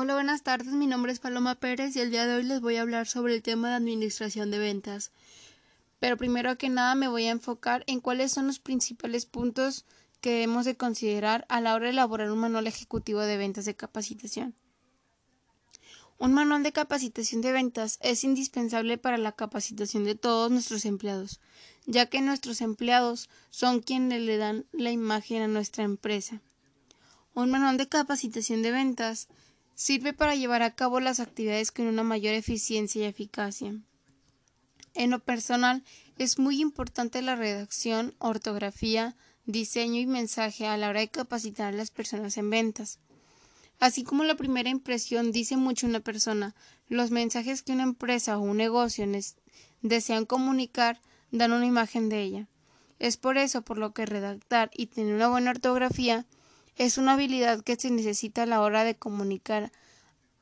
Hola, buenas tardes. Mi nombre es Paloma Pérez y el día de hoy les voy a hablar sobre el tema de administración de ventas. Pero primero que nada me voy a enfocar en cuáles son los principales puntos que debemos de considerar a la hora de elaborar un manual ejecutivo de ventas de capacitación. Un manual de capacitación de ventas es indispensable para la capacitación de todos nuestros empleados, ya que nuestros empleados son quienes le dan la imagen a nuestra empresa. Un manual de capacitación de ventas sirve para llevar a cabo las actividades con una mayor eficiencia y eficacia. En lo personal, es muy importante la redacción, ortografía, diseño y mensaje a la hora de capacitar a las personas en ventas. Así como la primera impresión dice mucho una persona, los mensajes que una empresa o un negocio desean comunicar dan una imagen de ella. Es por eso por lo que redactar y tener una buena ortografía es una habilidad que se necesita a la hora de comunicar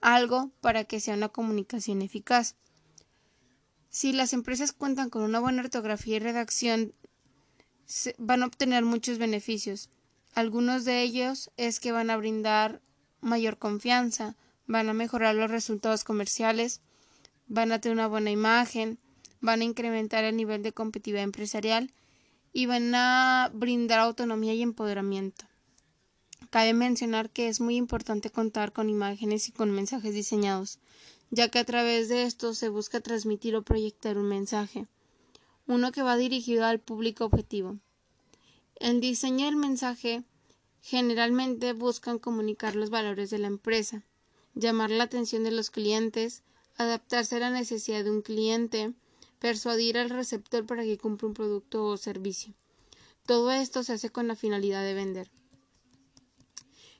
algo para que sea una comunicación eficaz. Si las empresas cuentan con una buena ortografía y redacción, van a obtener muchos beneficios. Algunos de ellos es que van a brindar mayor confianza, van a mejorar los resultados comerciales, van a tener una buena imagen, van a incrementar el nivel de competitividad empresarial y van a brindar autonomía y empoderamiento. Cabe mencionar que es muy importante contar con imágenes y con mensajes diseñados, ya que a través de esto se busca transmitir o proyectar un mensaje, uno que va dirigido al público objetivo. El diseño del mensaje generalmente buscan comunicar los valores de la empresa, llamar la atención de los clientes, adaptarse a la necesidad de un cliente, persuadir al receptor para que cumpla un producto o servicio. Todo esto se hace con la finalidad de vender.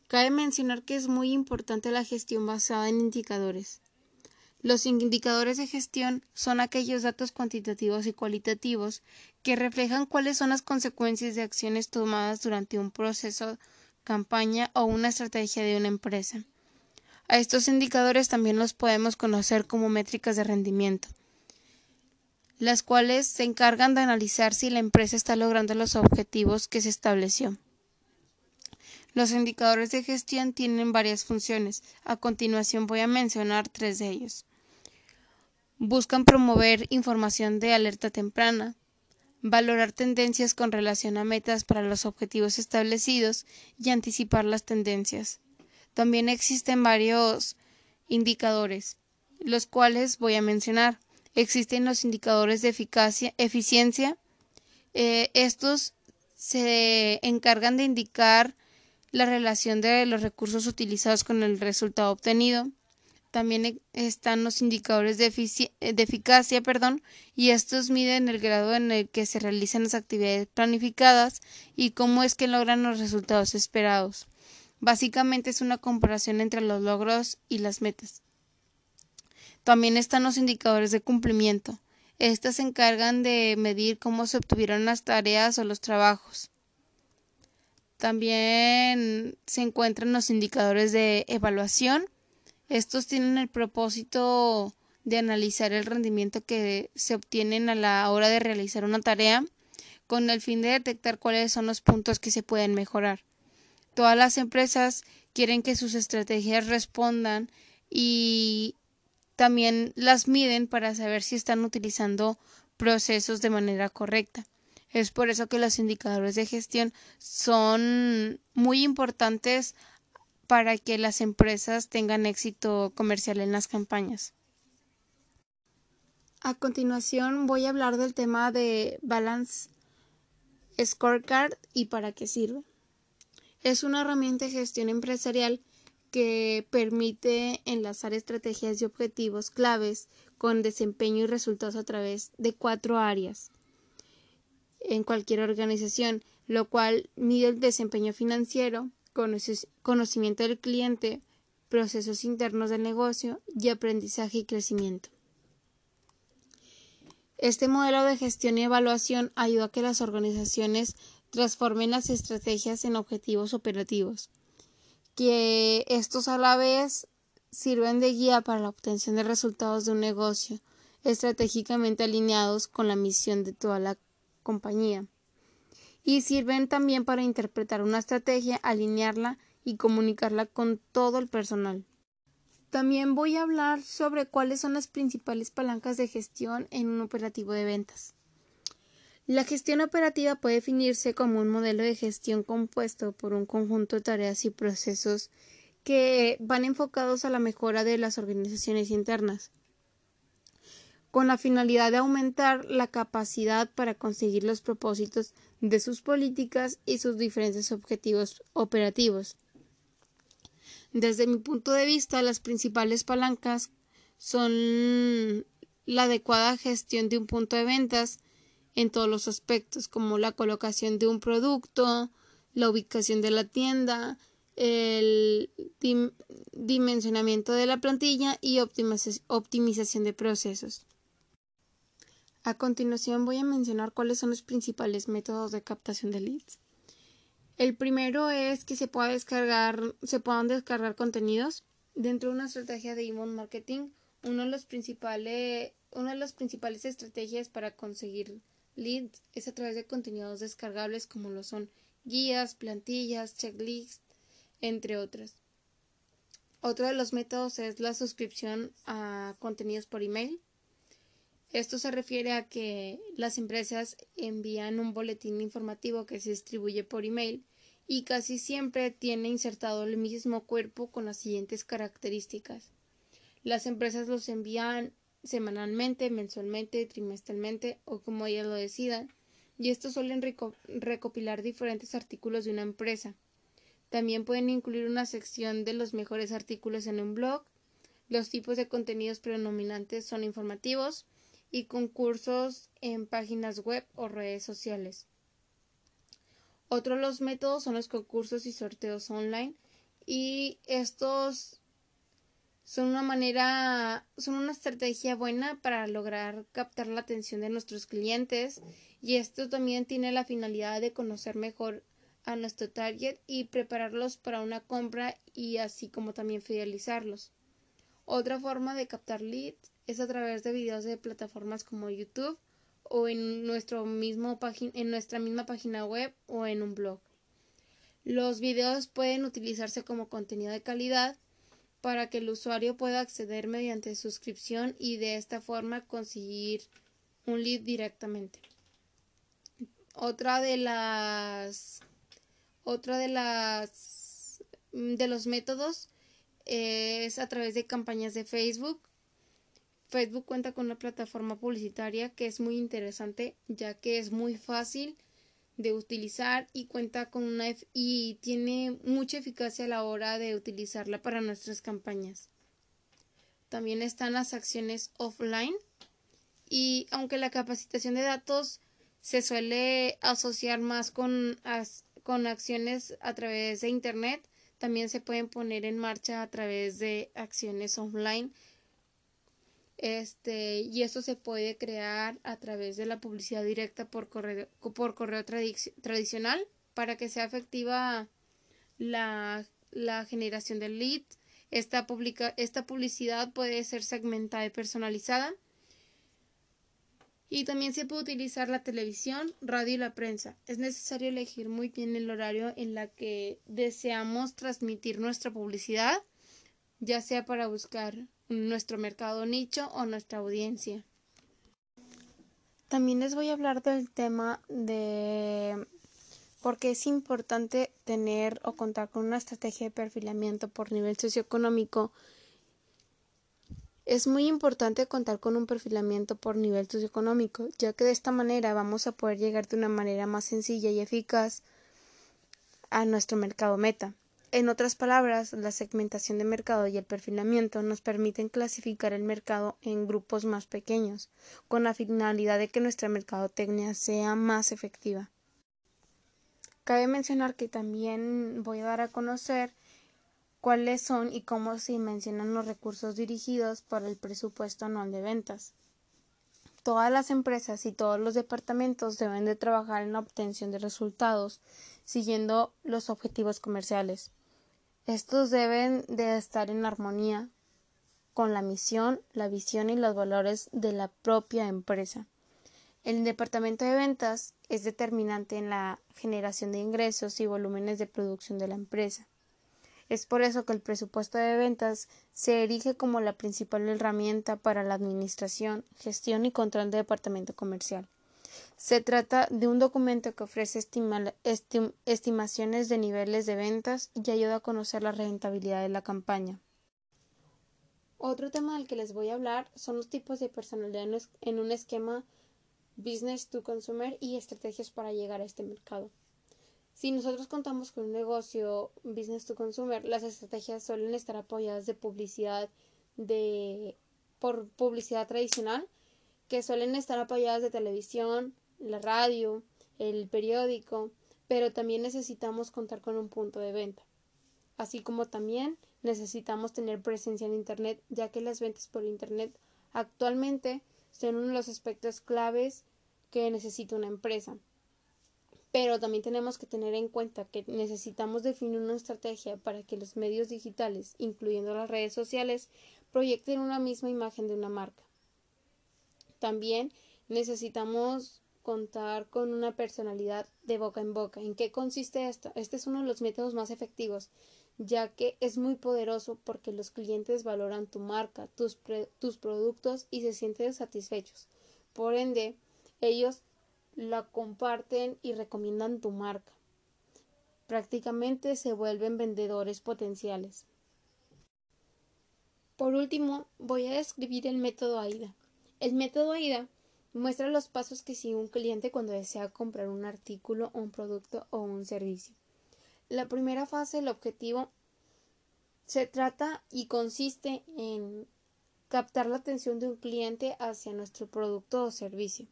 Cabe mencionar que es muy importante la gestión basada en indicadores. Los indicadores de gestión son aquellos datos cuantitativos y cualitativos que reflejan cuáles son las consecuencias de acciones tomadas durante un proceso, campaña o una estrategia de una empresa. A estos indicadores también los podemos conocer como métricas de rendimiento, las cuales se encargan de analizar si la empresa está logrando los objetivos que se estableció. Los indicadores de gestión tienen varias funciones. A continuación voy a mencionar tres de ellos. Buscan promover información de alerta temprana, valorar tendencias con relación a metas para los objetivos establecidos y anticipar las tendencias. También existen varios indicadores, los cuales voy a mencionar. Existen los indicadores de eficacia, eficiencia. Eh, estos se encargan de indicar la relación de los recursos utilizados con el resultado obtenido. También e, están los indicadores de, eficacia, perdón, y estos miden el grado en el que se realizan las actividades planificadas y cómo es que logran los resultados esperados. Básicamente es una comparación entre los logros y las metas. También están los indicadores de cumplimiento. Estas se encargan de medir cómo se obtuvieron las tareas o los trabajos. También se encuentran los indicadores de evaluación. Estos tienen el propósito de analizar el rendimiento que se obtienen a la hora de realizar una tarea con el fin de detectar cuáles son los puntos que se pueden mejorar. Todas las empresas quieren que sus estrategias respondan y también las miden para saber si están utilizando procesos de manera correcta. Es por eso que los indicadores de gestión son muy importantes para que las empresas tengan éxito comercial en las campañas. A continuación voy a hablar del tema de Balance Scorecard y para qué sirve. Es una herramienta de gestión empresarial que permite enlazar estrategias y objetivos claves con desempeño y resultados a través de cuatro áreas en cualquier organización, lo cual mide el desempeño financiero, conocimiento del cliente, procesos internos del negocio y aprendizaje y crecimiento. Este modelo de gestión y evaluación ayuda a que las organizaciones transformen las estrategias en objetivos operativos, que estos a la vez sirven de guía para la obtención de resultados de un negocio estratégicamente alineados con la misión de toda la compañía. Y sirven también para interpretar una estrategia, alinearla y comunicarla con todo el personal. También voy a hablar sobre cuáles son las principales palancas de gestión en un operativo de ventas. La gestión operativa puede definirse como un modelo de gestión compuesto por un conjunto de tareas y procesos que van enfocados a la mejora de las organizaciones internas, con la finalidad de aumentar la capacidad para conseguir los propósitos de sus políticas y sus diferentes objetivos operativos. Desde mi punto de vista, las principales palancas son la adecuada gestión de un punto de ventas en todos los aspectos, como la colocación de un producto, la ubicación de la tienda, el dimensionamiento de la plantilla y optimización de procesos. A continuación voy a mencionar cuáles son los principales métodos de captación de leads. El primero es que se pueda descargar, se puedan descargar contenidos dentro de una estrategia de email marketing. De principales, una de las principales estrategias para conseguir leads es a través de contenidos descargables como lo son guías, plantillas, checklists, entre otras. Otro de los métodos es la suscripción a contenidos por email. Esto se refiere a que las empresas envían un boletín informativo que se distribuye por email y casi siempre tiene insertado el mismo cuerpo con las siguientes características. Las empresas los envían semanalmente, mensualmente, trimestralmente o como ellas lo decidan, y estos suelen recopilar diferentes artículos de una empresa. También pueden incluir una sección de los mejores artículos en un blog. Los tipos de contenidos predominantes son informativos, y concursos en páginas web o redes sociales. Otro de los métodos son los concursos y sorteos online y estos son una manera, son una estrategia buena para lograr captar la atención de nuestros clientes y esto también tiene la finalidad de conocer mejor a nuestro target y prepararlos para una compra y así como también fidelizarlos. Otra forma de captar leads es a través de videos de plataformas como YouTube o en, nuestro mismo en nuestra misma página web o en un blog. Los videos pueden utilizarse como contenido de calidad para que el usuario pueda acceder mediante suscripción y de esta forma conseguir un lead directamente. Otra de las otra de las de los métodos es a través de campañas de Facebook Facebook cuenta con una plataforma publicitaria que es muy interesante ya que es muy fácil de utilizar y cuenta con una y tiene mucha eficacia a la hora de utilizarla para nuestras campañas. También están las acciones offline y aunque la capacitación de datos se suele asociar más con, con acciones a través de internet, también se pueden poner en marcha a través de acciones offline este, y eso se puede crear a través de la publicidad directa por correo, por correo tradicional para que sea efectiva la, la generación del lead. Esta, publica, esta publicidad puede ser segmentada y personalizada. Y también se puede utilizar la televisión, radio y la prensa. Es necesario elegir muy bien el horario en la que deseamos transmitir nuestra publicidad, ya sea para buscar nuestro mercado nicho o nuestra audiencia. También les voy a hablar del tema de por qué es importante tener o contar con una estrategia de perfilamiento por nivel socioeconómico. Es muy importante contar con un perfilamiento por nivel socioeconómico, ya que de esta manera vamos a poder llegar de una manera más sencilla y eficaz a nuestro mercado meta. En otras palabras, la segmentación de mercado y el perfilamiento nos permiten clasificar el mercado en grupos más pequeños, con la finalidad de que nuestra mercadotecnia sea más efectiva. Cabe mencionar que también voy a dar a conocer cuáles son y cómo se mencionan los recursos dirigidos para el presupuesto anual de ventas. Todas las empresas y todos los departamentos deben de trabajar en la obtención de resultados siguiendo los objetivos comerciales. Estos deben de estar en armonía con la misión, la visión y los valores de la propia empresa. El departamento de ventas es determinante en la generación de ingresos y volúmenes de producción de la empresa. Es por eso que el presupuesto de ventas se erige como la principal herramienta para la administración, gestión y control del departamento comercial. Se trata de un documento que ofrece estimaciones de niveles de ventas y ayuda a conocer la rentabilidad de la campaña. Otro tema del que les voy a hablar son los tipos de personalidad en un esquema business to consumer y estrategias para llegar a este mercado. Si nosotros contamos con un negocio business to consumer, las estrategias suelen estar apoyadas de publicidad de por publicidad tradicional, que suelen estar apoyadas de televisión, la radio, el periódico, pero también necesitamos contar con un punto de venta. Así como también necesitamos tener presencia en Internet, ya que las ventas por Internet actualmente son uno de los aspectos claves que necesita una empresa. Pero también tenemos que tener en cuenta que necesitamos definir una estrategia para que los medios digitales, incluyendo las redes sociales, proyecten una misma imagen de una marca. También necesitamos contar con una personalidad de boca en boca. ¿En qué consiste esto? Este es uno de los métodos más efectivos, ya que es muy poderoso porque los clientes valoran tu marca, tus, tus productos y se sienten satisfechos. Por ende, ellos la comparten y recomiendan tu marca. Prácticamente se vuelven vendedores potenciales. Por último, voy a describir el método AIDA. El método AIDA muestra los pasos que sigue un cliente cuando desea comprar un artículo, un producto o un servicio. La primera fase, el objetivo, se trata y consiste en captar la atención de un cliente hacia nuestro producto o servicio.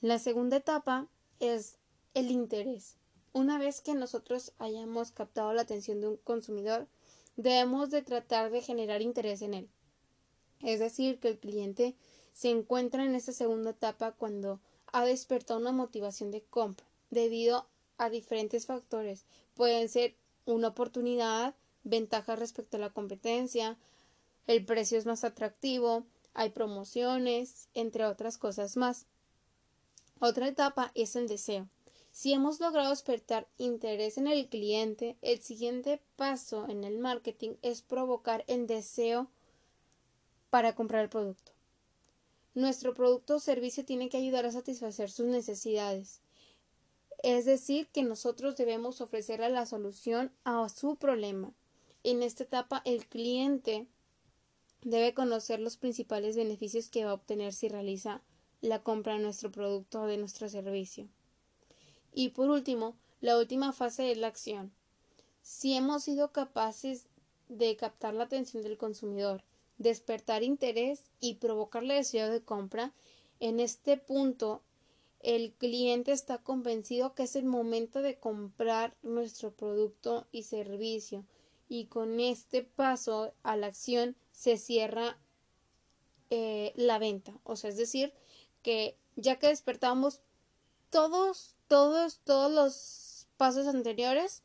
La segunda etapa es el interés. Una vez que nosotros hayamos captado la atención de un consumidor, debemos de tratar de generar interés en él. Es decir, que el cliente se encuentra en esta segunda etapa cuando ha despertado una motivación de compra debido a diferentes factores. Pueden ser una oportunidad, ventajas respecto a la competencia, el precio es más atractivo, hay promociones, entre otras cosas más. Otra etapa es el deseo. Si hemos logrado despertar interés en el cliente, el siguiente paso en el marketing es provocar el deseo para comprar el producto. Nuestro producto o servicio tiene que ayudar a satisfacer sus necesidades. Es decir, que nosotros debemos ofrecerle la solución a su problema. En esta etapa, el cliente debe conocer los principales beneficios que va a obtener si realiza la compra de nuestro producto o de nuestro servicio. Y por último, la última fase es la acción. Si hemos sido capaces de captar la atención del consumidor, despertar interés y provocarle deseo de compra, en este punto el cliente está convencido que es el momento de comprar nuestro producto y servicio y con este paso a la acción se cierra eh, la venta. O sea es decir que ya que despertamos todos, todos, todos los pasos anteriores,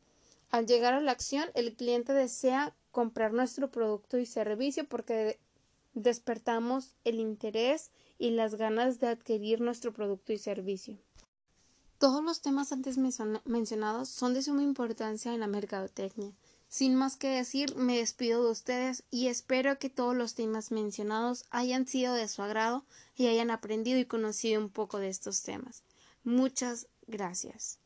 al llegar a la acción, el cliente desea comprar nuestro producto y servicio porque despertamos el interés y las ganas de adquirir nuestro producto y servicio. Todos los temas antes mencionados son de suma importancia en la mercadotecnia. Sin más que decir, me despido de ustedes y espero que todos los temas mencionados hayan sido de su agrado y hayan aprendido y conocido un poco de estos temas. Muchas gracias.